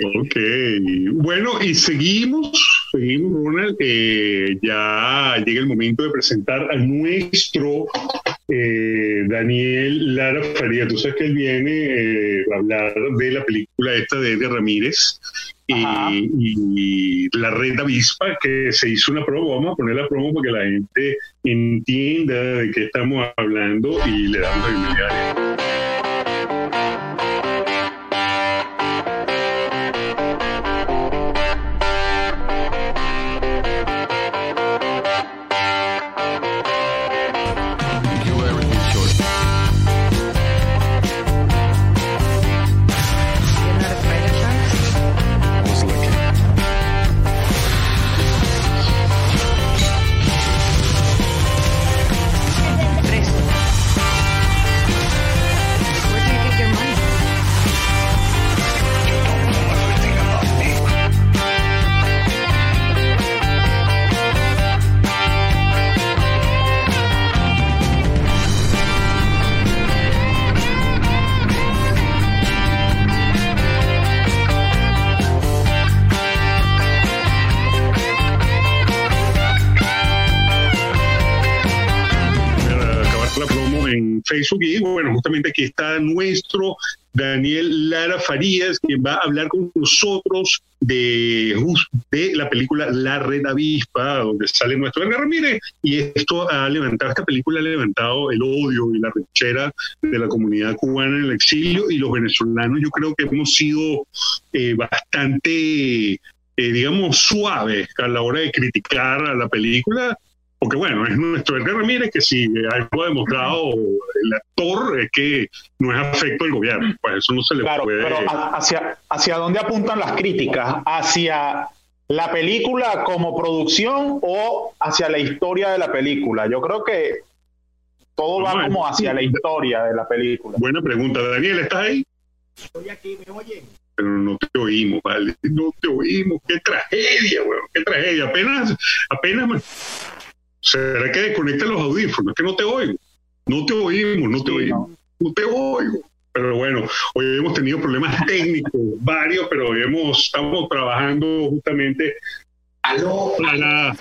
Ok, bueno, y seguimos, seguimos, Ronald. Eh, ya llega el momento de presentar a nuestro eh, Daniel Lara Faría. Tú sabes que él viene eh, a hablar de la película esta de Edgar Ramírez y, la red avispa, que se hizo una promo. Vamos a poner la promo para que la gente entienda de qué estamos hablando y le damos la bienvenida Facebook y bueno, justamente aquí está nuestro Daniel Lara Farías, quien va a hablar con nosotros de, la película La Red Avispa, donde sale nuestro Edgar Ramírez, y esto ha levantado, esta película ha levantado el odio y la rechera de la comunidad cubana en el exilio, y los venezolanos yo creo que hemos sido eh, bastante, eh, digamos, suaves a la hora de criticar a la película, porque bueno, es nuestro Edgar Ramírez que si algo ha demostrado el actor es que no es afecto al gobierno, pues eso no se le claro, puede... Pero hacia, ¿hacia dónde apuntan las críticas? ¿Hacia la película como producción o hacia la historia de la película? Yo creo que todo va como hacia la historia de la película. Buena pregunta. Daniel, ¿estás ahí? Estoy aquí, ¿me oyen? Pero no te oímos, ¿vale? No te oímos. Qué tragedia, weón. Qué tragedia. Apenas, apenas... ¿Será que desconecta los audífonos? Es que no te oigo. No te oímos, no te oímos. No. te oigo. Pero bueno, hoy hemos tenido problemas técnicos, varios, pero hemos, estamos trabajando justamente Aló, aló,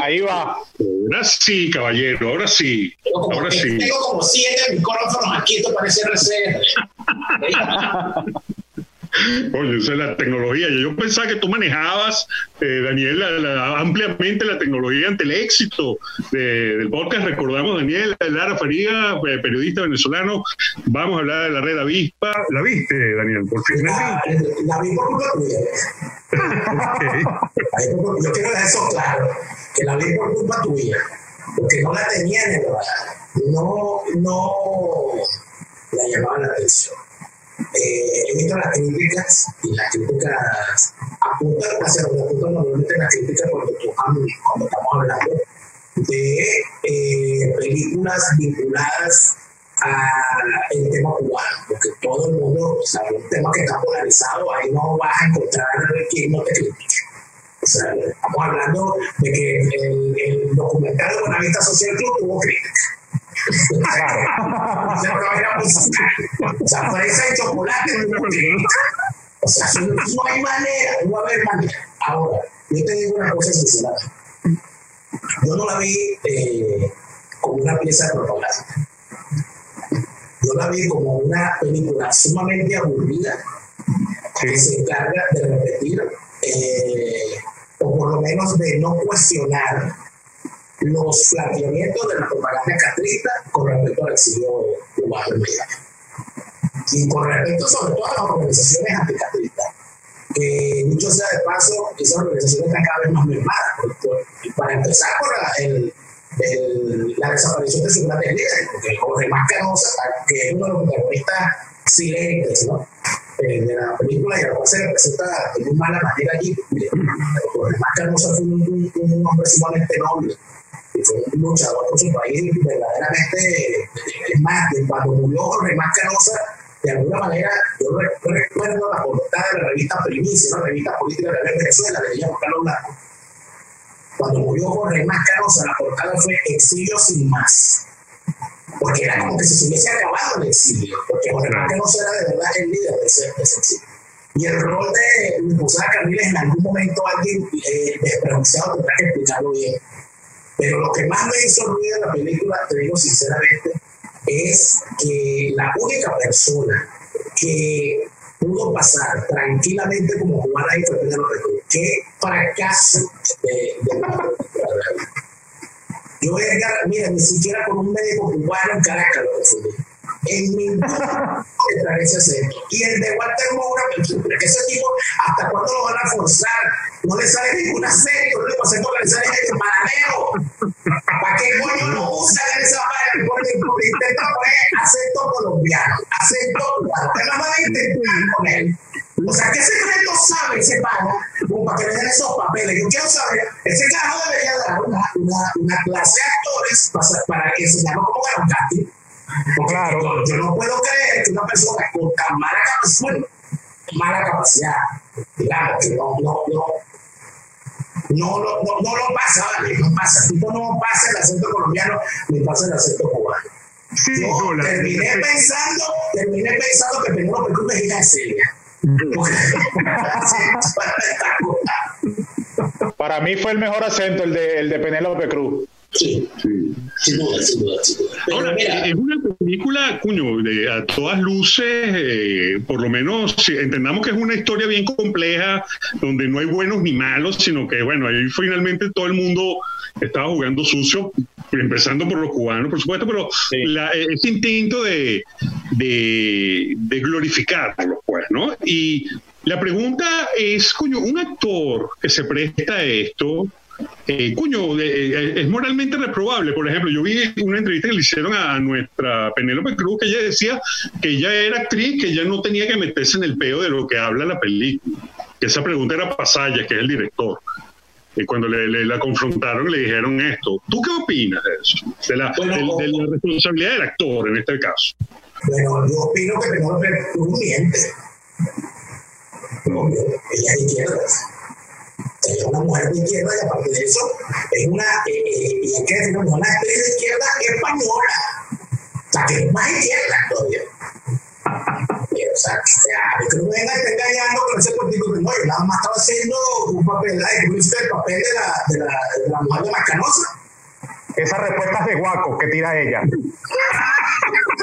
Ahí va. Ahora sí, caballero, ahora sí. ahora sí. Tengo como siete micrófonos aquí, esto parece RCR. Oye, esa es la tecnología. Yo pensaba que tú manejabas, eh, Daniel, ampliamente la tecnología ante el éxito del podcast. Recordamos, Daniel, Lara Faría, eh, periodista venezolano. Vamos a hablar de la red Avispa. ¿La viste, Daniel? Por fin. La, la vi por culpa tuya. Yo quiero dejar eso claro, que la vi por culpa tuya, porque no la tenía en el No, no la llamaba la atención eh, he visto las críticas y las críticas apuntan hacia donde apuntan normalmente las críticas cuando, cuando estamos hablando de eh, películas vinculadas al tema cubano, porque todo el mundo, o sea, un tema que está polarizado, ahí no vas a encontrar quien no te critique. O sea, estamos hablando de que el, el documental de Buenavista Social Club tuvo críticas Claro. O sea, fresa de chocolate. O sea, no, hay manera, no va a haber manera. Ahora, yo te digo una cosa sincera. Yo no la vi eh, como una pieza de propaganda. Yo la vi como una película sumamente aburrida que se encarga de repetir, eh, o por lo menos de no cuestionar los planteamientos de la propaganda castrista con respecto al exilio cubano en México. Y con respecto sobre todo a las organizaciones anticastristas. Que dicho sea de paso, esas organizaciones están cada vez más mermadas. para empezar por la, el, el, la desaparición de sus grandes líderes, porque Jorge Mascarosa, que es uno de los protagonistas silentes ¿no? Eh, de la película y a lo cual se representa de muy mala manera allí. Jorge Mascarosa fue un, un, un hombre sumamente noble fue por su país verdaderamente, es más, cuando murió Jorge Mascarosa, de alguna manera, yo recuerdo la portada de la revista Primicia, una revista política de Venezuela, de Guillermo Carlos Blanco. Cuando murió Jorge Mascarosa, la portada fue Exilio sin más. Porque era como que se hubiese acabado el exilio, porque Jorge Mascarosa era de verdad el líder de ese, exilio. Y el rol de esposa Carriles en algún momento alguien eh, despronunciado tendrá que explicarlo bien. Pero lo que más me hizo ruido en la película, te digo sinceramente, es que la única persona que pudo pasar tranquilamente como cubana y fue Penélope Cruz. Qué fracaso de, de la. Yo, Edgar, mira, ni siquiera con un médico cubano en Caracas lo confundí. En mi acento. Y el de Walter Moura, que ese tipo, ¿hasta cuándo lo van a forzar? No le sale ningún acento, no le pasa acento, le sale el paralelo. ¿Para qué coño no usan esa vaina? Porque, intenta poner acento colombiano, acento cubano. Es la van a con él. O sea, ¿qué secreto sabe ese pana como para que le den esos papeles? Yo quiero saber, ese carajo debería dar una, una, clase de actores para, para enseñarnos cómo ganar un casting. Porque Claro. yo, yo no puedo creer que una persona con tan mala capacidad, mala capacidad, digamos, que no, no, no, no, lo- no, no lo pasa, ¿vale? No pasa. El tipo no pasa el acento colombiano ni pasa el acento cubano. Sí, Yo no, la- terminé pensando, terminé pensando que Penélope Cruz es hija de Celia. Para mí fue el mejor acento el de, el de Penélope Cruz. Sí, sí. sin duda, sin duda, sin duda. Pero Ahora, mira, es una película, cuño, de, a todas luces, eh, por lo menos si entendamos que es una historia bien compleja, donde no hay buenos ni malos, sino que, bueno, ahí finalmente todo el mundo estaba jugando sucio, empezando por los cubanos, por supuesto, pero Sí. la- eh, ese intento de, de, de glorificarlos, pues, ¿no? Y la pregunta es, coño, un actor que se presta a esto, eh, coño, eh, eh, es moralmente reprobable. Por ejemplo, yo vi una entrevista que le hicieron a nuestra Penélope Cruz, que ella decía que ella era actriz, que ella no tenía que meterse en el peo de lo que habla la película. Que esa pregunta era Pasaya, que es el director. Y cuando le, le- la confrontaron, le dijeron esto. ¿Tú qué opinas de eso? De la, Bueno, de- de la responsabilidad del actor en este caso. bueno, yo opino que Penélope Cruz miente. No, ella es. Ella es una mujer de izquierda y aparte de eso, es una, eh, eh, y hay que decirlo, una actriz de izquierda española. O sea, que es más izquierda todavía. O sea, que, que no me venga engañando con ese cuentico que no, yo nada más estaba haciendo un papel, ay, ¿cómo dice el papel de la, de la, de la mujer de Mascanosa? Esas respuestas de guaco que tira ella.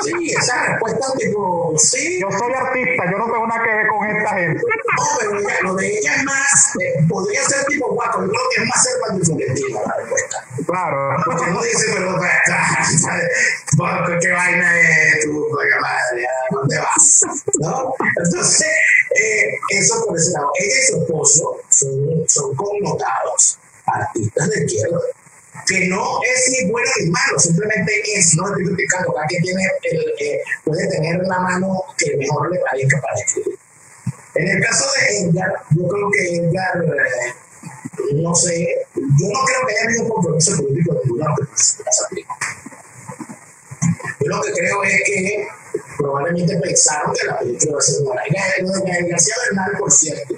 Sí, esa respuesta tipo, sí, Yo soy artista, yo no tengo nada que ver con esta gente. No, pero ella- lo de ella es más, eh, podría ser tipo guaco, yo creo que es más ser Manuel Florentino la respuesta. Claro. Porque uno dice, pero qué vaina es tu madre, ¿a dónde vas? ¿No? Entonces, eh, eso por ese lado. Ella y su esposo son, son connotados artistas de izquierda que no es ni bueno ni malo, simplemente es, no estoy criticando, cada quien tiene el, eh, puede tener la mano que mejor le parezca para escribir. En el caso de Edgar, yo creo que Edgar, eh, no sé, yo no creo que haya habido un compromiso político de esa película. Yo lo que creo es que probablemente pensaron que la película iba a ser buena. De Gael García Bernal, por cierto,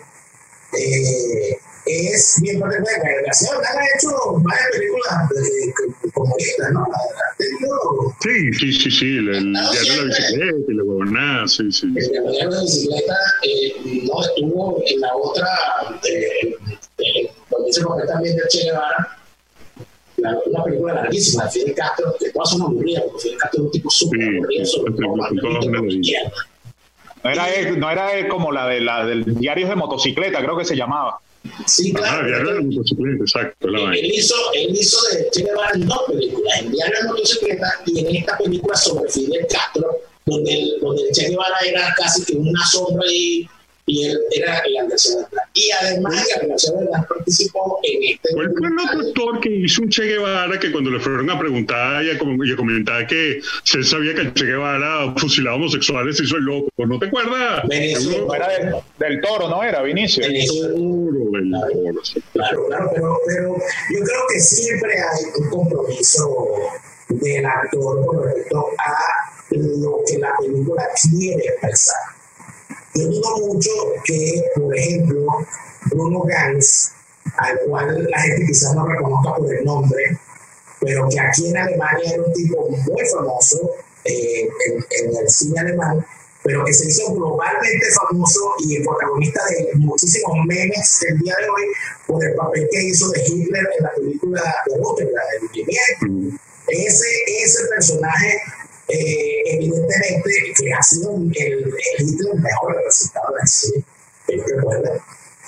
eh, es bien particular. García Bernal ha hecho varias películas de, comunistas, ¿no? Ha tenido Sí, sí, sí, sí. El, el diario de la bicicleta y la huevonada, sí, sí. el de la bicicleta eh, no estuvo en la otra, eh, eh, donde se papel también de Che Guevara, la, una película larguísima de Fidel Castro, que todas son aburridas, porque Fidel Castro es un tipo súper Sí, aburrido, sobre todo de. No era, no era como la de la del diarios de motocicleta, creo que se llamaba. Sí, Ah, claro. la motocicleta, exacto, la él, hizo, él hizo de Che Guevara en dos películas, en Diario de Motocicleta y en esta película sobre Fidel Castro, donde el, donde el Che Guevara era casi que una sombra y, y él era el Bernal. Y además, García Bernal participó en este. ¿Cuál fue el otro actor que hizo un Che Guevara que cuando le fueron a preguntar y a, com- y a comentar que si él sabía que el Che Guevara fusilaba homosexuales se hizo el loco? ¿No te acuerdas? Benicio. Era del, del toro, ¿no era, Vinicio? Benicio. El toro, sí. Claro, claro, pero, pero yo creo que siempre hay un compromiso del actor con respecto a lo que la película quiere expresar. Yo dudo mucho que, por ejemplo, Bruno Gans, al cual la gente quizás no reconozca por el nombre, pero que aquí en Alemania era un tipo muy famoso eh, en, en el cine alemán, pero que se hizo globalmente famoso y el protagonista de muchísimos memes del día de hoy por el papel que hizo de Hitler en la película de Rotterdam, el movimiento. Ese, ese personaje, eh, evidentemente, que ha sido el, Hitler mejor en el cine,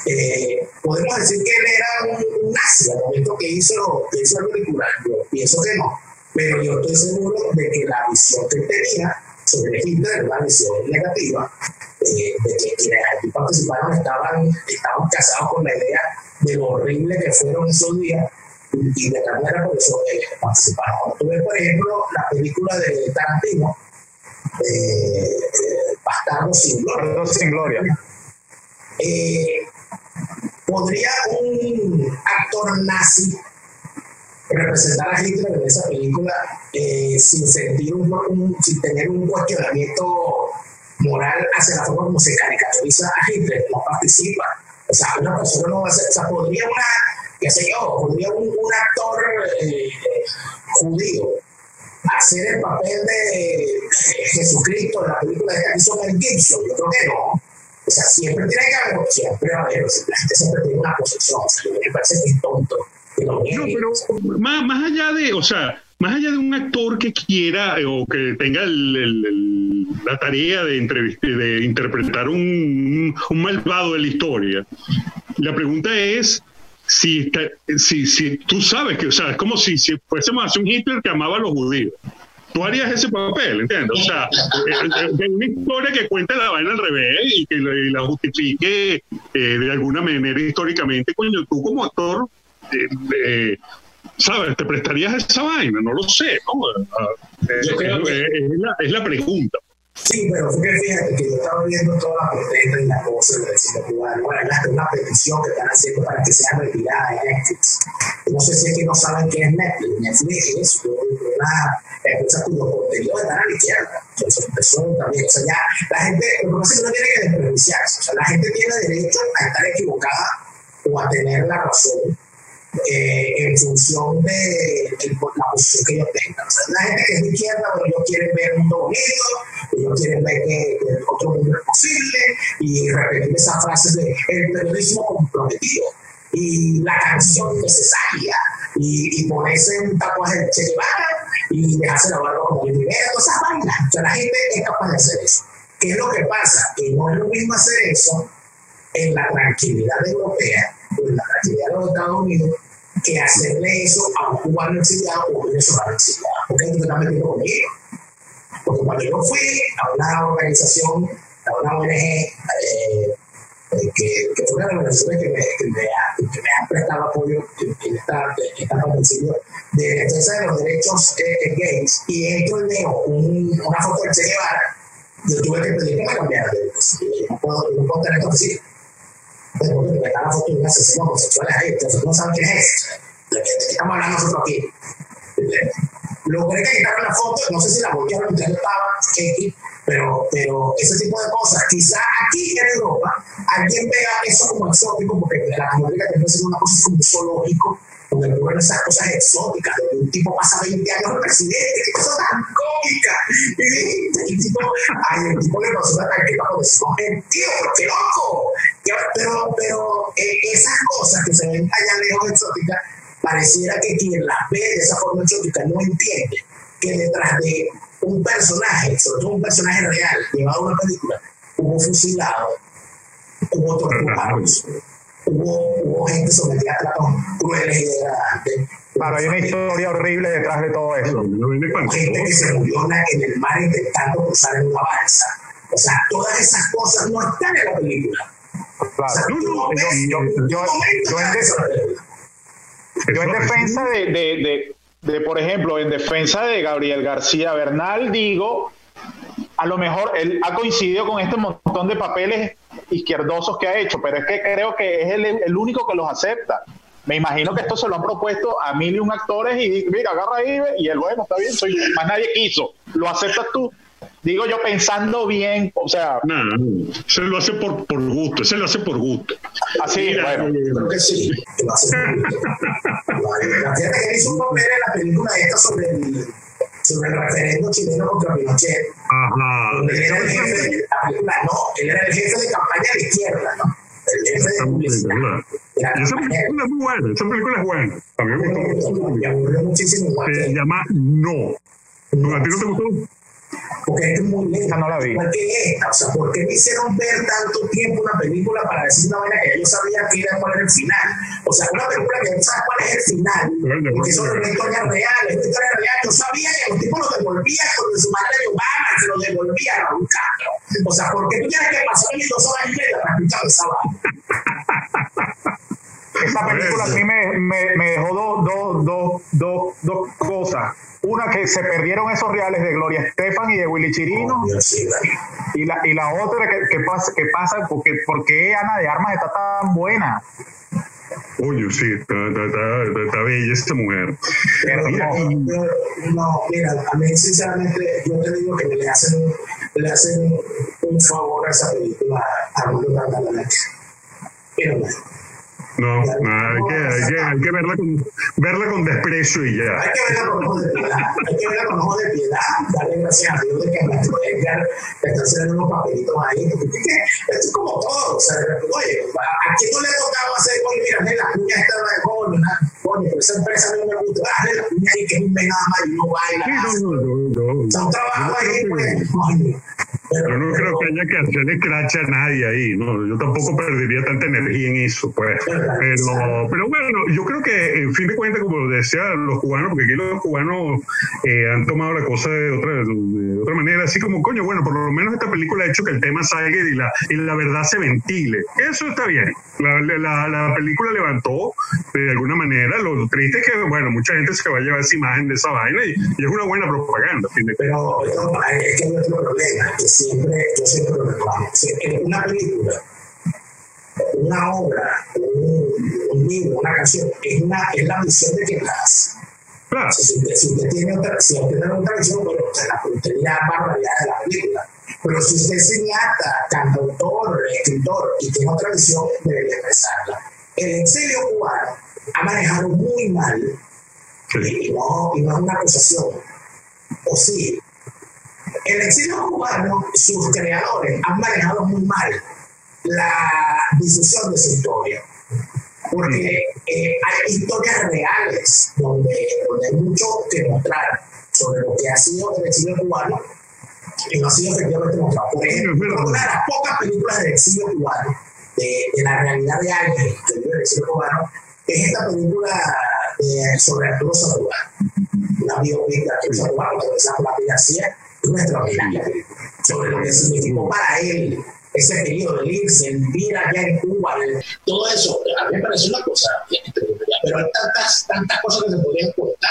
eh, podemos decir que él era un, nazi al momento que hizo, que hizo película. Yo pienso que no, pero yo estoy seguro de que la visión que él tenía sobre Hitler, una visión negativa, eh, de que quienes aquí participaron estaban, estaban casados con la idea de lo horrible que fueron esos días y de manera por eso eh, participaron. Tú ves, por ejemplo, la película de Tarantino, eh, Bastardo sin Gloria. sin Gloria. Eh, ¿Podría un actor nazi representar a Hitler en esa película eh, sin sentir un, sin tener un cuestionamiento moral hacia la forma como se caricaturiza a Hitler, no participa. O sea, una persona no va a ser, o sea, podría una, qué sé yo, podría un, actor eh, judío hacer el papel de Jesucristo en la película de Harrison Gibson, yo creo que no. O sea, siempre tiene que haber, siempre va a haber, la gente siempre tiene una posición, o sea, me parece que es tonto no, pero más, más allá de, o sea, más allá de un actor que quiera eh, o que tenga la tarea de, de interpretar un, un, malvado de la historia, la pregunta es si, si, si tú sabes que, o sea, es como si, si fuésemos a hacer un Hitler que amaba a los judíos. Tú harías ese papel, ¿entiendes? O sea, de una historia que cuente la vaina al revés y que la, justifique eh, de alguna manera históricamente, coño, tú como actor eh, ¿sabes? ¿Te prestarías esa vaina? No lo sé, ¿no? Es, la, es la pregunta. Sí, pero fíjate que yo estaba viendo todas las protestas y las cosas de vecinos cubanos. Bueno, hasta una petición que están haciendo para que sea retirada de Netflix. No sé si es que no saben qué es Netflix. Netflix es una empresa cuyo contenido está a la izquierda. Entonces, eso también. O sea, ya la gente, lo que pasa es que no tiene que despreciarse. O sea, la gente tiene derecho a estar equivocada o a tener la razón eh, en función de, la posición que ellos tengan. O sea, la gente que es de izquierda, pero ellos quieren ver un mundo bonito, ellos quieren ver que, otro mundo es posible y repetir esas frases de el periodismo comprometido y la canción necesaria y, y ponerse un tatuaje de Che Guevara y dejarse la barba como el primero, todas esas vainas. O sea, la gente es capaz de hacer eso. ¿Qué es lo que pasa? Que no es lo mismo hacer eso en la tranquilidad europea, en la tranquilidad de los Estados Unidos, que hacerle eso a un cubano exiliado o un venezolano exiliado. Porque tú estás metiendo conmigo. Porque cuando yo fui a una organización, a una ONG, eh, eh, que, que, fue una de las organizaciones que me, que me, ha, que me ha prestado apoyo en esta, esta convención de defensa de los derechos eh, gays, y entro y veo un, una foto de Che Guevara, yo tuve que pedir que me cambiara de yo no puedo, no puedo tener esto la de un asesino homosexual ahí, entonces no saben quién es. ¿De qué estamos hablando nosotros aquí? Logré que quitaron la foto, no sé si la voltearon mientras yo estaba, pero, pero ese tipo de cosas, quizá aquí en Europa alguien vea eso como exótico, porque Latinoamérica tiene que ser una cosa como zoológico, donde ocurren esas cosas exóticas, donde un tipo pasa 20 años de presidente, qué cosa tan cómica. Y, el tipo, ay, el tipo le pasó una tarjeta cuando decimos, tío, pero qué loco. Pero, pero eh, esas cosas que se ven allá lejos exóticas, pareciera que quien las ve de esa forma exótica no entiende que detrás de un personaje, sobre todo un personaje real, llevado a una película, hubo fusilado, hubo torturados hubo, hubo gente sometida a tratos crueles y degradantes. Claro, hay una historia horrible detrás de todo eso. Gente que se murió en el mar intentando cruzar en una balsa. O sea, todas esas cosas no están en la película. Claro. O sea, no, no, yo, yo, yo, yo, en, de, yo en defensa de, de, de, de, por ejemplo, en defensa de Gabriel García Bernal, digo, a lo mejor él ha coincidido con este montón de papeles izquierdosos que ha hecho, pero es que creo que es el, el único que los acepta. Me imagino que esto se lo han propuesto a mil y un actores y mira, agarra ahí y el bueno, está bien, soy, más nadie quiso. ¿Lo aceptas tú? Digo yo pensando bien, o sea... No, se lo hace por, por gusto, se lo hace por gusto. Así, bueno. Creo que sí, lo hace por gusto. La gente que hizo un papel en la película esta sobre el sobre el referendo chileno contra Pinochet. Ajá. Él era el jefe de la no, él era el jefe de campaña de izquierda, ¿no? El jefe de publicidad. la esa película es muy buena, esa película es buena. A mí me gustó mucho. Me aburrió muchísimo igual Se llama No. ¿A ti no te gustó? Porque esto es muy lento. Esa no la vi. Igual que esta, o sea, ¿por qué me hicieron ver tanto tiempo una película para decir una vaina que yo sabía que era cuál era el final? O sea, una película que no sabes cuál es el final, porque eso es una historia real, es una historia real. Yo sabía que los tipos lo devolvían cuando su madre de Obama se lo devolvía a Raúl Castro. O sea, ¿por qué tú tienes que pasar mis dos horas y media para escuchar esa vaina? Esa película a mí me, me, me dejó dos, dos, dos, dos, dos cosas. Una que se perdieron esos reales de Gloria Estefan y de Willy Chirino. Dios, sí, vale. Y la, y la otra que, que pasa, que pasa porque, porque Ana de Armas está tan buena. Coño, sí, está, está, está, está bella esta mujer. Pero Mira, no, no, mira, a mí sinceramente yo te digo que le hacen, un- le hacen un favor a esa película a Armando Tartalana. Pero no. No, hay, que, hay, que, hay que verla con, verla con desprecio y ya. Hay que verla con ojos de piedad, hay que verla con ojos de piedad, darle gracias a Dios de que Ernesto Edgar está haciendo unos papelitos ahí, porque es que esto es como todo, o sea, oye, ¿a quién no le ha tocado hacer, oye, mira, la cuña esta de coño, coño, pero esa empresa no me gusta, hazle la cuña ahí que es un mes nada más y no baila, Sí, no, no, no, no. o sea, un trabajo Yo ahí, pues, coño. Pero- no creo que haya que hacerle cracha a nadie ahí, ¿no? Yo tampoco perdería tanta energía en eso, pues. Pero, bueno, yo creo que, en fin de cuentas, como decían los cubanos, porque aquí los cubanos eh, han tomado la cosa de otra, de otra manera, así como, coño, bueno, por lo menos esta película ha hecho que el tema salga y la, y la verdad se ventile. Eso está bien. La, la, la película levantó de alguna manera. Lo triste es que, bueno, mucha gente se va a llevar esa imagen de esa vaina y, es una buena propaganda. fin de. Pero es que otro problema, siempre, yo siempre lo reclamo. Si en una película, una obra, un, un libro, una canción, es, una, es la visión de quien la hace. Claro. Si usted, si usted tiene otra, si usted tiene otra visión, bueno, usted, la, usted dirá barbaridad de la película. Pero si usted es cineasta, cantautor, escritor y tiene otra visión, debería expresarla. El exilio cubano ha manejado muy mal y no, y no es una acusación. O sí, el exilio cubano, sus creadores han manejado muy mal la difusión de su historia. Porque eh, hay historias reales donde, donde hay mucho que mostrar sobre lo que ha sido el exilio cubano. Y no ha sido efectivamente mostrado. Por ejemplo, una de las pocas películas del exilio cubano, de, de la realidad de alguien que vive el exilio cubano, es esta película de- sobre Arturo Sandoval, una biopic de Arturo Sandoval, protagonizada por Pati García, extraordinaria película, sobre lo que significó para él ese periodo de irse, el vivir allá en Cuba, todo eso, a mí me parece una cosa pero hay tantas, tantas cosas que se podrían contar,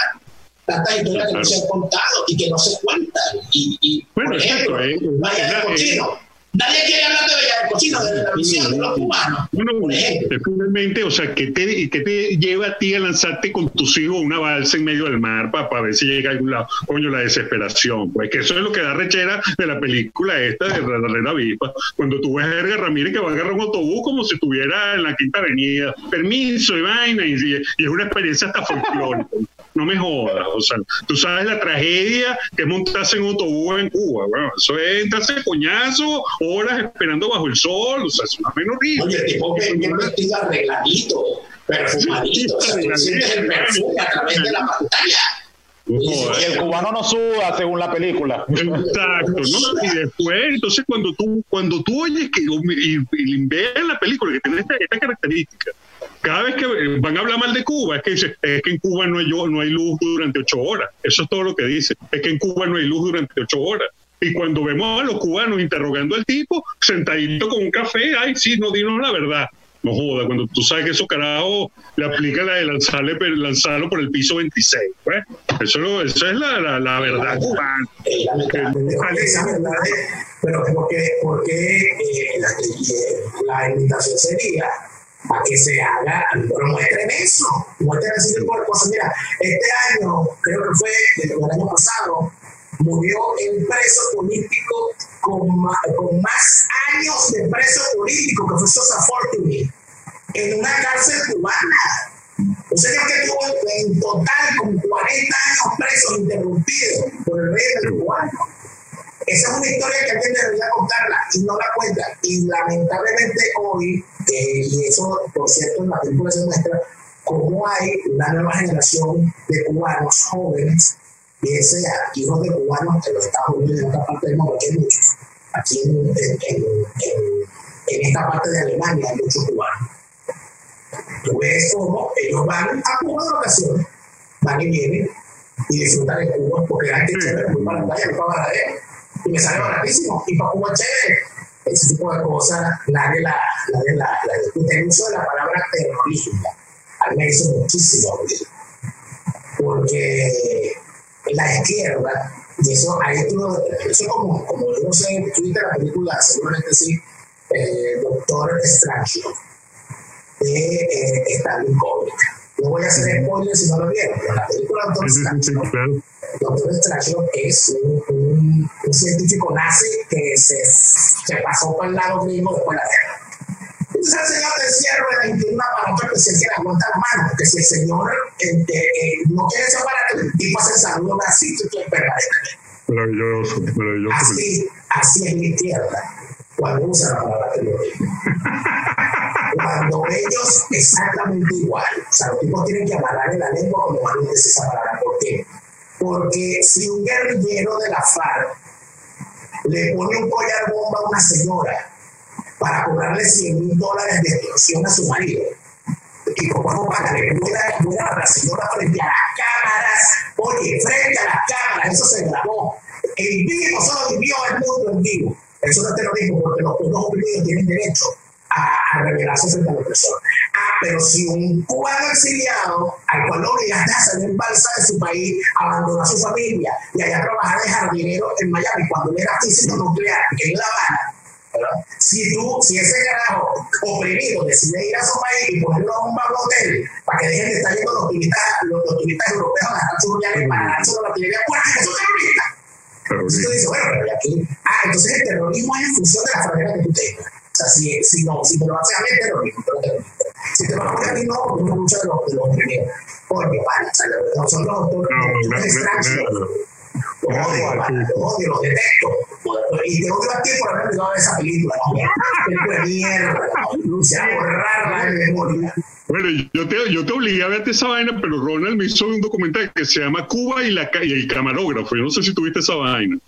tantas historias que no se han contado y que no se cuentan. Y, y Bueno, ejemplo, exacto, eh, Vaya eh, Cochino. Nadie quiere hablar de Vaya del Cochino, de la visión de los cubanos, Bueno, por ejemplo. finalmente, o sea, ¿qué te, qué te lleva a ti a lanzarte con tus hijos una balsa en medio del mar para, ver si llega a algún lado? Coño, la desesperación. Pues que eso es lo que da rechera de la película esta de la Reina Avispa. Cuando tú ves a Edgar Ramírez que va a agarrar un autobús como si estuviera en la Quinta Avenida. Permiso y vaina. Y, y es una experiencia hasta folclórica. No me jodas. O sea, tú sabes la tragedia que es montarse en un autobús en Cuba. Bueno, eso es entrarse coñazo, horas esperando bajo el sol. O sea, es una menos horrible. Oye, el tipo que bien vestido arregladito, perfumadito, o sea, tú sientes el perfume a través de la pantalla. No Y- y el cubano no suda según la película. Exacto, ¿no? Y después, entonces cuando tú, cuando tú oyes que y, y veas la película que tiene esta, esta característica, cada vez que van a hablar mal de Cuba, es que dice, es que en Cuba no hay, no hay luz durante ocho horas. Eso es todo lo que dice. Es que en Cuba no hay luz durante ocho horas. Y cuando vemos a los cubanos interrogando al tipo, sentadito con un café, ay, sí, no dinos la verdad. No joda, cuando tú sabes que esos carajos le aplica la de lanzarle, lanzarlo por el piso 26. Pues. Eso, lo- eso es la, la, la verdad. Eh, pero porque, porque eh, eh, la invitación sería a que se haga, pero muestren eso, muestren ese tipo de cosas. Mira, este año, creo que fue el, año pasado, murió el preso político con más, años de preso político, que fue Sosa Fortuny, en una cárcel cubana. Un señor que tuvo 20 total con 40 años presos interrumpidos por el régimen cubano. Esa es una historia que alguien debería contarla y no la cuenta. Y lamentablemente hoy, eh, y eso por cierto en la película se muestra, cómo hay una nueva generación de cubanos jóvenes, bien sea hijos de cubanos en los Estados Unidos y en otra parte del mundo, que hay muchos, aquí en, en, en, esta parte de Alemania hay muchos cubanos. Tú ves cómo ellos van a Cuba de ocasiones, van y vienen y disfrutan de Cuba, porque la gente chévere, muy para la muy para y me sale baratísimo, y para Cuba chévere. Ese tipo de cosas, nadie la, nadie la, la discute. El uso de la palabra terrorismo a mí me hizo muchísimo. Porque la izquierda, y eso ahí tú, eso como, como yo no sé, Twitter, la película, seguramente sí, eh, Doctor Strange, de eh, Stanley Kubrick. No voy a hacer spoilers si no lo vieron, pero la película Doctor Strange, Doctor Strange es un, un, un, científico nazi que se, se pasó por el lado gringo después de la guerra entonces el Señor te y tiene un aparato especial que le aguanta la mano, porque si el Señor eh, eh, no quiere ese aparato, el tipo hace saludo así, tú es Maravilloso, maravilloso. Así, así es la izquierda, cuando usa la palabra terrorismo. cuando ellos exactamente igual, o sea, los tipos tienen que amarrar la lengua cuando van a decir esa palabra. ¿Por qué? Porque si un guerrillero de la FARC le pone un collar bomba a una señora para cobrarle 100 mil dólares de extorsión a su marido. Y como pagarle fuera, fuera a la señora frente a las cámaras, oye, frente a las cámaras, eso se grabó. En vivo, solo vivió el mundo en vivo. Eso no es terrorismo porque los pueblos oprimidos tienen derecho a, rebelarse frente a la opresor. Ah, pero si un cubano exiliado, al cual lo obligaste a salir en balsa de su país, abandonó a su familia y allá trabajar de jardinero en Miami cuando él era físico nuclear en La Habana, si tú, si ese carajo oprimido decide ir a su país y ponerlo a un hotel para que dejen de estar yendo los turistas, los, turistas europeos a las churriales para ganar solo la artillería, pues eso es terrorista. Entonces tú dices, bueno, pero aquí, ah, entonces el terrorismo es en función de la frontera que tú tengas. O sea, si, si no, si te lo haces a mí, es terrorismo, pero terrorista. Si te lo haces a ti, no, porque uno de los, de los. Porque, vale, o sea, nosotros los, los extranjeros los odio, los odio, los detesto. Y te odio a ti por haber mirado esa película. Película de mierda. Se va a borrar la memoria. Bueno, yo te, yo te obligué a verte esa vaina, pero Ronald me hizo un documental que se llama Cuba y, la, y el camarógrafo. Yo no sé si tuviste esa vaina.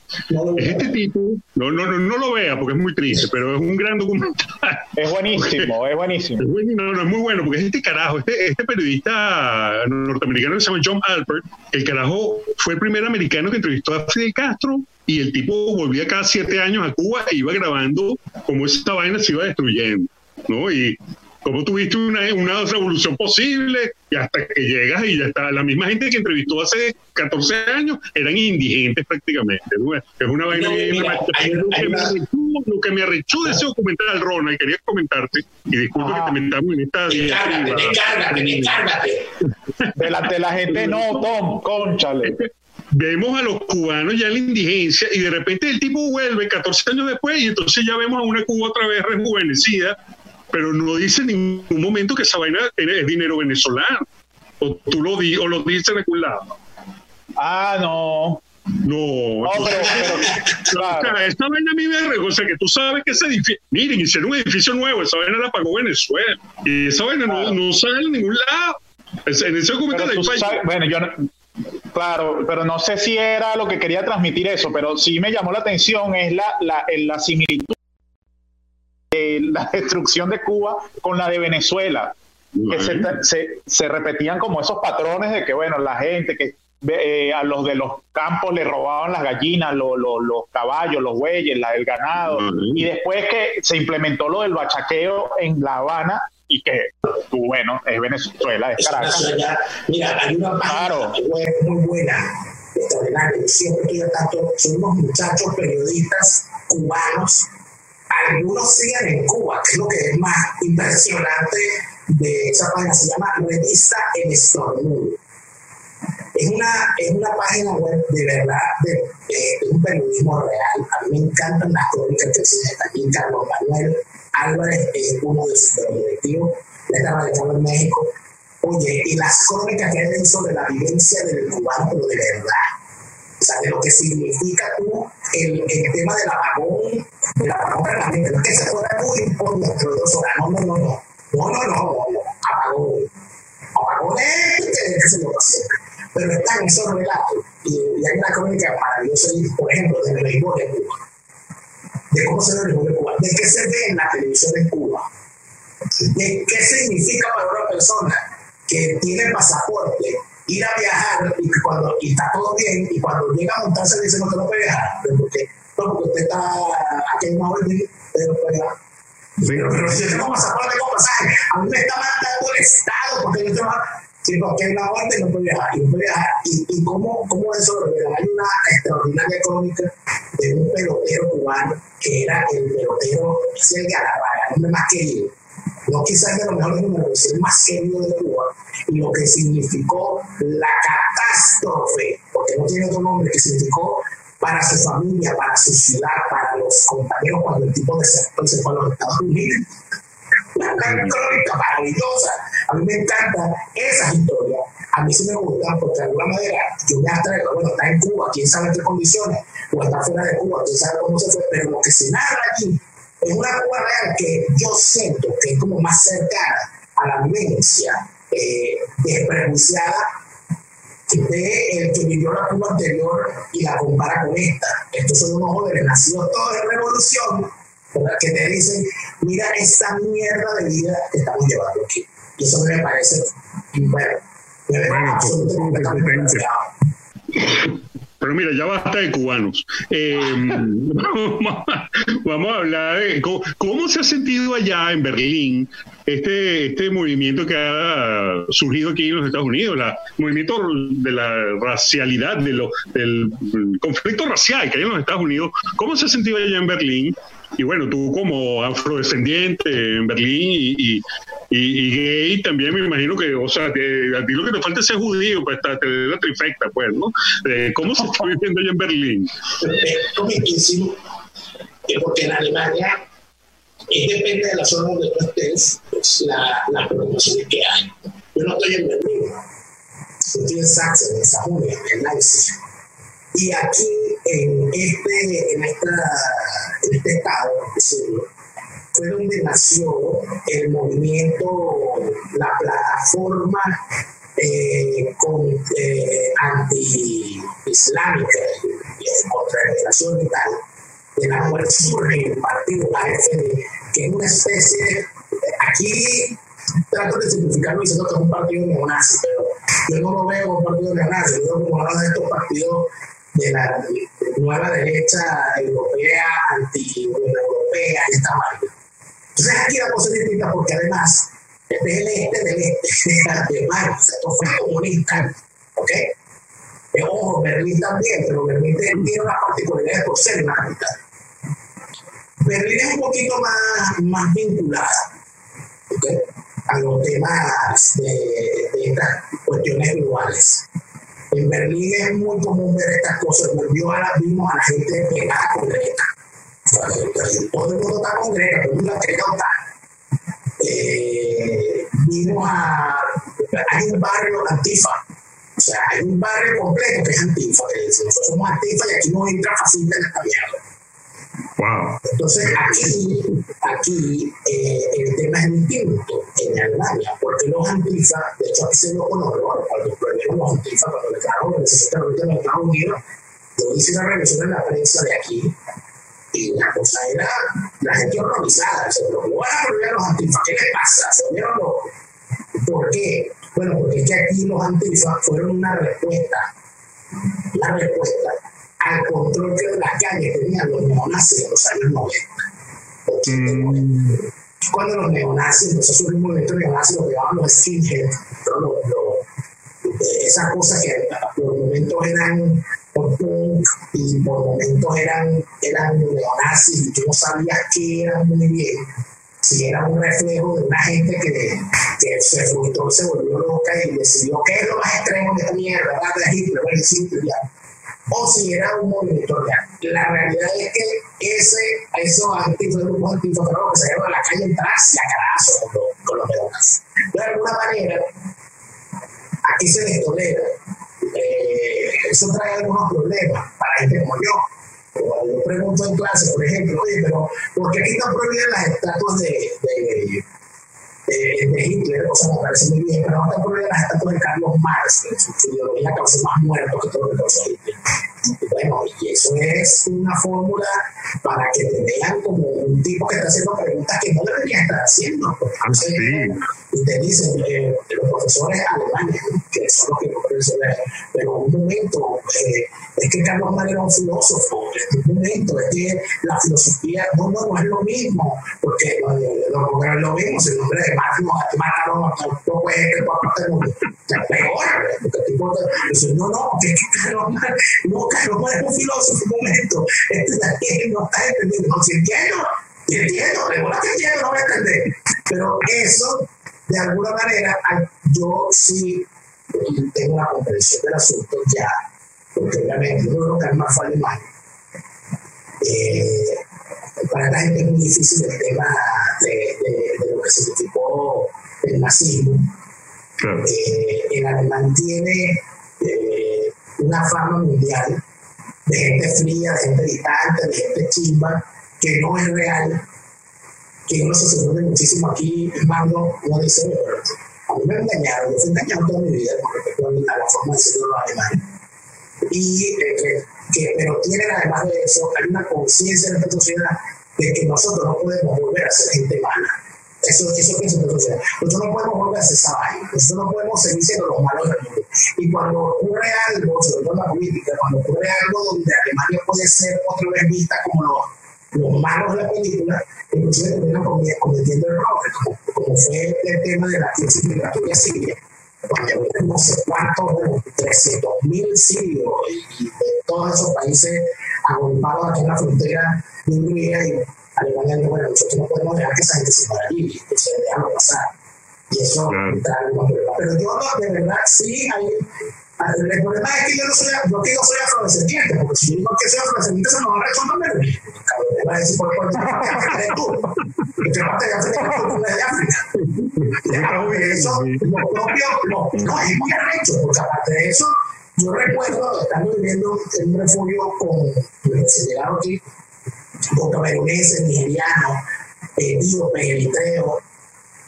Es este tipo. No, no, no, no lo vea porque es muy triste, pero es un gran documental. Es buenísimo, es buenísimo. Es buenísimo. No, no, es muy bueno porque es este carajo, este, este periodista norteamericano que se llama John Alpert. El carajo fue el primer americano que entrevistó a Fidel Castro y el tipo volvía cada siete años a Cuba e iba grabando cómo esta vaina se iba destruyendo. ¿no? Y cómo tuviste una, una revolución posible y hasta que llegas y ya está. La misma gente que entrevistó hace 14 años eran indigentes prácticamente. Es una vaina bien. Lo que me arrechó de ese documental, Rona, y quería comentarte, y disculpa que te metamos en esta. Descárgate, descárgate, descárgate. Delante de la gente, no, Tom, conchale vemos a los cubanos ya en la indigencia y de repente el tipo vuelve 14 años después y entonces ya vemos a una Cuba otra vez rejuvenecida pero no dice en ningún momento que esa vaina es dinero venezolano. O tú lo, di, o lo dices de algún lado. Ah, no. No, no pero, claro. esta vaina a mí me o sea que tú sabes que ese edificio, miren, hicieron un edificio nuevo, esa vaina la pagó Venezuela, y esa vaina no, no, sale en ningún lado. En ese documental hay Bueno, yo no, Claro, pero no sé si era lo que quería transmitir eso, pero sí me llamó la atención es la, la, la similitud la destrucción de Cuba con la de Venezuela, que se, se, repetían como esos patrones de que, bueno, la gente que eh, a los de los campos le robaban las gallinas, los caballos, los bueyes, la del ganado, y después que se implementó lo del bachaqueo en La Habana, y que, bueno, es Venezuela, es Caracas. Mira, hay una página muy buena, extraordinaria, siempre tanto, somos muchachos periodistas cubanos algunos siguen en Cuba, que es lo que es más impresionante de esa página, se llama Revista El Estornudo. Es una, es una página web de verdad de, un periodismo real. A mí me encantan las crónicas que se aquí. Carlos Manuel Álvarez es uno de sus directivos. Está radicado en México. oye, y las crónicas que hay sobre la vivencia del cubano, pero de verdad. O sea, de lo que significa tú el, el tema del apagón, el apagón permanente. No es que se pueda cubrir por nuestro dos horas. No, no, no, no. No, no, no. no, Apagón. Apagón es que se lo pasó. Pero están esos relatos. Y, y, hay una crónica maravillosa, por ejemplo, del béisbol de Cuba. De cómo se ve el béisbol de Cuba. De qué se ve en la televisión de Cuba. De qué significa para una persona que tiene pasaporte ir a viajar y cuando y está todo bien y cuando llega a montarse dice no te lo puede viajar porque, no, porque usted está aquí en una orden usted no puede viajar. Pero, pero si yo tengo pasaporte tengo pasaje. A mí me está mandando el Estado porque yo tengo Sí, porque hay una orden no puede viajar. Y, no puede viajar. y, y cómo, cómo eso Hay una extraordinaria crónica de un pelotero cubano que era el pelotero, es el Galarraga, el hombre más querido no quizás de los mejores números, es el más querido de Cuba, y lo que significó la catástrofe, porque no tiene otro nombre, que significó para su familia, para su ciudad, para los compañeros cuando el tipo de se fue a los Estados Unidos. Una crónica maravillosa. A mí me encantan esas historias. A mí sí me gustan porque de alguna manera yo me atraigo, bueno, está en Cuba, quién sabe en qué condiciones, o está fuera de Cuba, quién sabe cómo se fue, pero lo que se narra allí es una Cuba real que yo siento que es como más cercana a la vivencia eh, desprejuiciada de el que vivió la Cuba anterior y la compara con esta. Estos son unos jóvenes nacidos todos en revolución, que te dicen, mira esta mierda de vida que estamos llevando aquí. Y eso me parece, bueno, me parece bueno, absolutamente pero mira, ya basta de cubanos. Eh, vamos, a hablar de cómo, se ha sentido allá en Berlín este, este movimiento que ha surgido aquí en los Estados Unidos, el movimiento de la racialidad, de lo, del conflicto racial que hay en los Estados Unidos. ¿Cómo se ha sentido allá en Berlín? Y bueno, tú como afrodescendiente en Berlín y, y, gay también me imagino que, o sea, a ti lo que te falta es ser judío, pues te, te la trifecta, pues, ¿no? Eh, ¿Cómo se está viviendo allá en Berlín? porque en Alemania es depende de la zona donde tú estés, pues, la, las promociones que hay. Yo no estoy en Berlín, estoy en Sachsen, en Sajonia, en Leipzig. Y aquí, en este, en esta, este estado, fue donde nació el movimiento, la plataforma eh, con, eh, anti-islámica, eh, contra la migración y tal, de la cual surge el partido AFD, que es una especie, aquí trato de simplificarlo diciendo que es un partido neonazi, pero yo no lo veo como un partido neonazi, yo veo como uno de estos partidos de la nueva derecha europea, anti-europea y esta marca. Entonces aquí la cosa es distinta porque además este es el este del este de Alemania, esto fue comunista, ¿ok? Eh, ojo, Berlín también, pero Berlín tiene una particularidad por ser una capital. Berlín es un poquito más, más vinculada a los temas de, estas cuestiones globales. En Berlín es muy común ver estas cosas. Volvió ahora vimos a la gente pegada con Greta. Todo el mundo está con Greta, todo el mundo está. Eh, vimos a. Hay un barrio antifa. O sea, hay un barrio completo que es antifa. Nosotros somos antifa y aquí no entra fácilmente en esta mierda. Wow. Entonces aquí, aquí eh, el tema es distinto en Alemania, porque los antifas, de hecho aquí se dio con horror cuando prohibieron los antifas, cuando declararon que necesitan en los Estados Unidos, yo hice una revisión en la prensa de aquí y la cosa era la gente horrorizada, se lo van a los antifas, ¿qué les pasa? ¿Se volvieron locos? ¿Por qué? Bueno, porque es que aquí los antifas fueron una respuesta, la respuesta al control que de las calles tenían los neonazis en los años 90, mm. Cuando los neonazis, entonces surgió un movimiento neonazi, lo que llamaban los skinheads, esas cosas que por momentos eran punk y por momentos eran, eran neonazis y tú no sabías qué eran muy bien si era un reflejo de una gente que, que se frustró, se volvió loca y decidió qué es lo más extremo de esta mierda, ¿verdad? de Hitler, bueno, simple, ya o si era un movimiento real. La realidad es que ese, esos activos, grupos antiinfiltrados que se a la calle entrar a carazo con los, con los De alguna manera, aquí se les tolera. Eh, eso trae algunos problemas para gente como yo. Cuando yo pregunto en clase, por ejemplo, oye, pero ¿por qué aquí están prohibidas las estatuas de, de de, de, Hitler, o sea, me parece muy bien, pero no te prohibidas las estatuas de Carlos Marx, su ideología causó más muertos que todo lo que causó Hitler. Bueno, y eso es una fórmula para que te vean como un tipo que está haciendo preguntas que no debería estar haciendo. Porque ah, sí. Y te dicen, eh, los profesores alemanes, que son los que profesores, pero un momento, eh, es que Carlos Marx era un filósofo, en un momento, es que la filosofía, no, no, no es lo mismo, porque eh, lo, lo, lo mismo, el nombre de Marx no mataron a un poco este por parte. Peor, porque tipo no, no, que Carlos Marx, no, Carlos Marx es un filósofo, un momento, este no está entendiendo, no, si entiendo, si entiendo, regular que entiendo, no voy a entender, pero eso, de alguna manera, yo sí tengo una comprensión del asunto ya porque obviamente yo creo que más fue alemán. Eh, para la gente es muy difícil el tema de, de, de lo que significó el nazismo. Claro. Eh, el alemán tiene eh, una fama mundial de gente fría, de gente distante, de gente chimba, que no es real, que uno se sorprende muchísimo aquí, mando, uno dice, a mí me engañaron, yo fui engañado toda mi vida con respecto a la forma de ser los alemanes y eh, que, pero tienen además de eso, hay una conciencia en esta sociedad de que nosotros no podemos volver a ser gente mala. Eso, eso pienso en la sociedad. Nosotros no podemos volver a ser esa vaina. Nosotros no podemos seguir siendo los malos del mundo. Y cuando ocurre algo, sobre todo en la política, cuando ocurre algo donde Alemania puede ser otra vez vista como los, los malos de la película, inclusive terminan cometiendo errores, como, como fue el tema de la crisis migratoria siria no sé cuántos, 300 mil sirios y, de todos esos países agolpados aquí en la frontera de Hungría y Alemania, dijo, bueno, nosotros no podemos dejar que esa gente se vaya allí, entonces déjalo pasar. Y eso claro. trae algunos problemas. Pero yo no, de verdad, sí hay el problema es que yo no soy, yo que yo soy afrodescendiente, porque si yo digo que soy afrodescendiente, se me va a responder. Cabrón, me va a decir por cuál es tú. ¿Qué parte de África tú de África? Eso, lo propio, no, no, es muy arrecho, porque aparte de eso, yo recuerdo estando viviendo en un refugio con los que llegaron aquí, con cameruneses, nigerianos, etíopes, eritreos,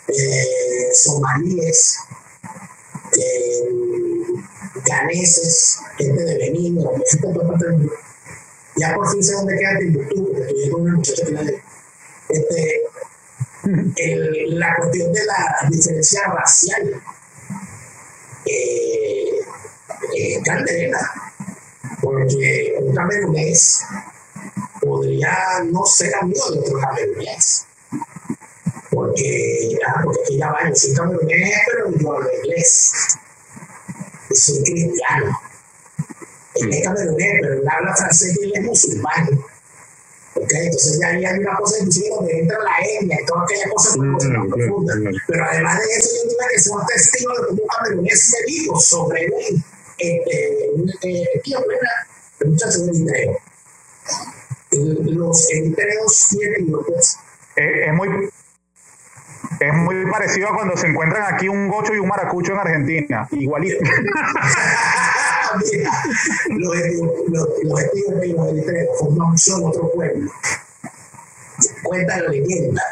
eh, somalíes, eh, ganeses, gente de Benín. Ya por fin sé dónde queda Timbuktu, porque estudié con una muchacha que la este, la cuestión de la diferencia racial eh, es candela, porque un camerunés podría no ser amigo de otro camerunés. Porque, ah, porque ya va, yo soy camerunés, pero yo hablo inglés soy cristiano. Él es camerunés, pero él habla francés y él es musulmán. Okay, entonces ya hay una cosa inclusive donde entra la etnia y toda aquella cosa mm, más profunda. Pero además de eso, yo tuve que ser un testigo de cómo un camerunés me dijo sobre él, este, eh, tío, el muchacho de Eritreo. Los eritreos y etíopes. Es muy es muy parecido a cuando se encuentran aquí un gocho y un maracucho en Argentina, igualito. los etíopes y los eritreos son otro pueblo. Cuenta la leyenda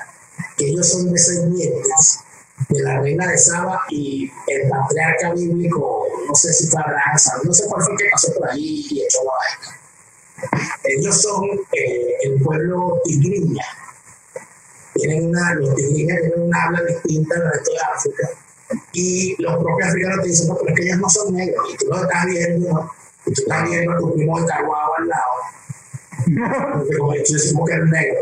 que ellos son descendientes de la reina de Saba y el patriarca bíblico, no sé si fue Abraham, no sé cuál fue el que pasó por ahí y echó la vaina. Ellos son eh, el pueblo tigriña tienen una, los tienen una habla distinta del resto de África. Y los propios africanos te dicen, no, pero es que ellos no son negros. Y tú lo estás viendo, ¿no? y tú estás viendo a tu primo de Caguao al lado. Porque como ellos decimos que es negro,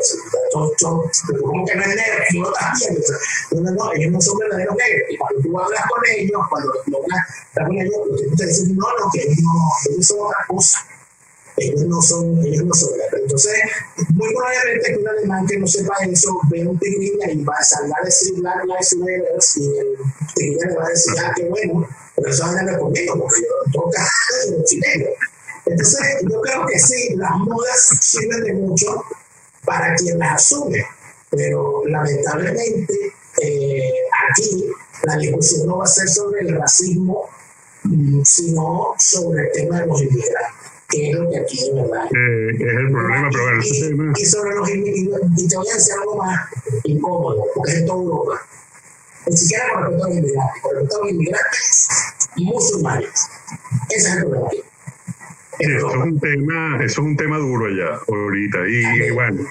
pero como que no es negro, tú lo estás viendo. No, no, ellos no son verdaderos negros. Y cuando tú hablas con ellos, cuando tú hablas con ellos, los te dicen, no, no, que ellos no, ellos son otra cosa ellos no son, ellos no son Entonces, muy probablemente que un alemán que no sepa eso ve un tigriña y va a salvar a decir Black Lives Matter y el tigriña le va a decir, ah, qué bueno, pero eso a conmigo porque yo toca el chileno. Entonces, yo creo que sí, las modas sirven de mucho para quien las asume, pero lamentablemente eh, aquí la discusión no va a ser sobre el racismo sino sobre el tema de los inmigrantes, que es lo que aquí de verdad. Eh, es el problema, pero bueno, y, tema... y, sobre los inmigrantes, y te voy a decir algo más incómodo, porque es en toda Europa. Ni siquiera con respecto a los inmigrantes, con respecto a los inmigrantes musulmanes. Ese es el problema. Eso es un tema, eso es un tema duro allá ahorita y, bueno,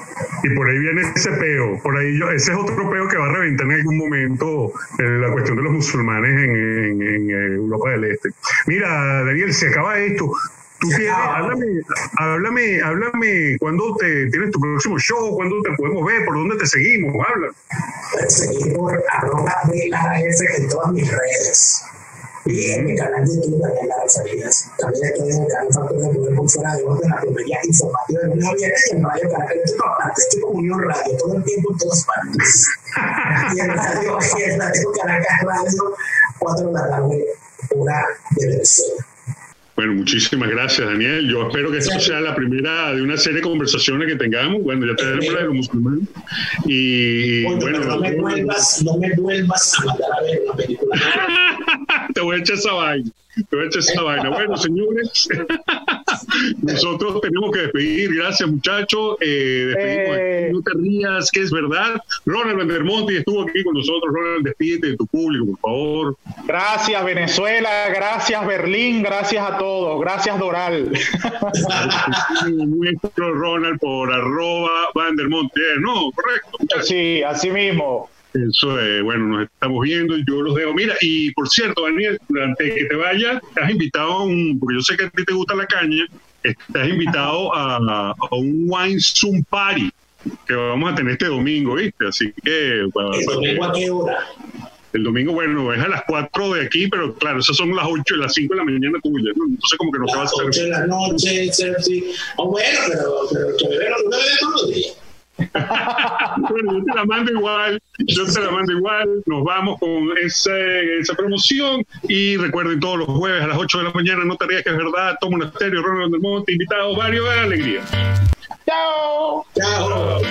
y por ahí viene ese peo, por ahí yo, ese es otro peo que va a reventar en algún momento eh, la cuestión de los musulmanes en, en, Europa del Este. Mira, Daniel, se acaba esto. Tú tienes, háblame, háblame, háblame, ¿cuándo te, tienes tu próximo show? ¿Cuándo te podemos ver? ¿Por dónde te seguimos? Habla. Seguimos por arroba de la F en todas mis redes. Y en mi canal de YouTube también las salidas. También estoy en el canal Factor de Poder por fuera de orden, la comedia informativa de lunes a viernes y en Radio Canal. Estoy por partes, estoy como Unión Radio, todo el tiempo en todas partes. y en Radio, en Radio Caracas Radio, 4 de la tarde, hora de Venezuela. Bueno, muchísimas gracias, Daniel. Yo espero que esta sea la primera de una serie de conversaciones que tengamos. Bueno, ya tenemos la de los musulmanes. Y Oye, bueno, no, me vuelvas, no me vuelvas a mandar a ver una película. te voy a echar esa vaina. Te voy a echar esa vaina. Bueno, señores, nosotros tenemos que despedir. Gracias, muchachos. Eh, despedimos. Eh. No te rías, que es verdad. Ronald Vandermonti estuvo aquí con nosotros. Ronald, despídete de tu público, por favor. Gracias Venezuela, gracias Berlín, gracias a todos, gracias Doral. Nuestro Ronald por arroba Vandermonti. Eh, no, correcto. muchachos. Sí, así mismo. Eso es, bueno, nos estamos viendo yo los dejo. Mira, y por cierto, Daniel, antes que te vayas, estás invitado a un, porque yo sé que a ti te gusta la caña, estás invitado a, a un Wine Zoom Party que vamos a tener este domingo, ¿viste? Así que... para- ¿El domingo a qué hora? el domingo, bueno, es a las 4 de aquí, pero claro, esas son las 8 y las 5 de la mañana tuyas, ¿no? Entonces como que no te va a Las hacer... 8 de la noche, sí, sí. Oh, bueno, pero, pero que bebé no todos los días. Bueno, yo te la mando igual, yo te la mando igual, nos vamos con ese, esa promoción y recuerden todos los jueves a las 8 de la mañana, no te rías que es verdad, Tomo Monasterio, Ronald del Monte, invitados varios de alegría. Chao. Chao.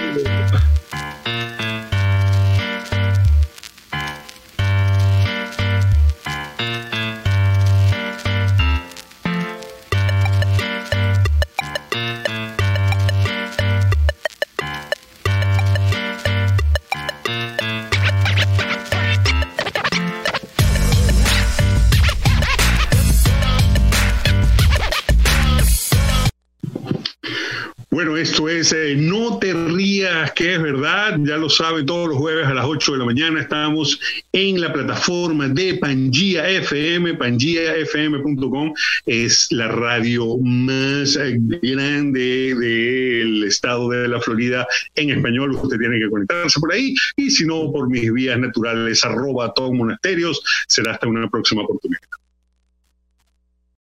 Bueno, esto es eh, No te rías, que es verdad, ya lo sabe, todos los jueves a las 8 de la mañana estamos en la plataforma de Pangía FM, pangiafm.com, es la radio más eh, grande del estado de la Florida en español, usted tiene que conectarse por ahí, y si no, por mis vías naturales, arroba Tom Monasterios, será hasta una próxima oportunidad.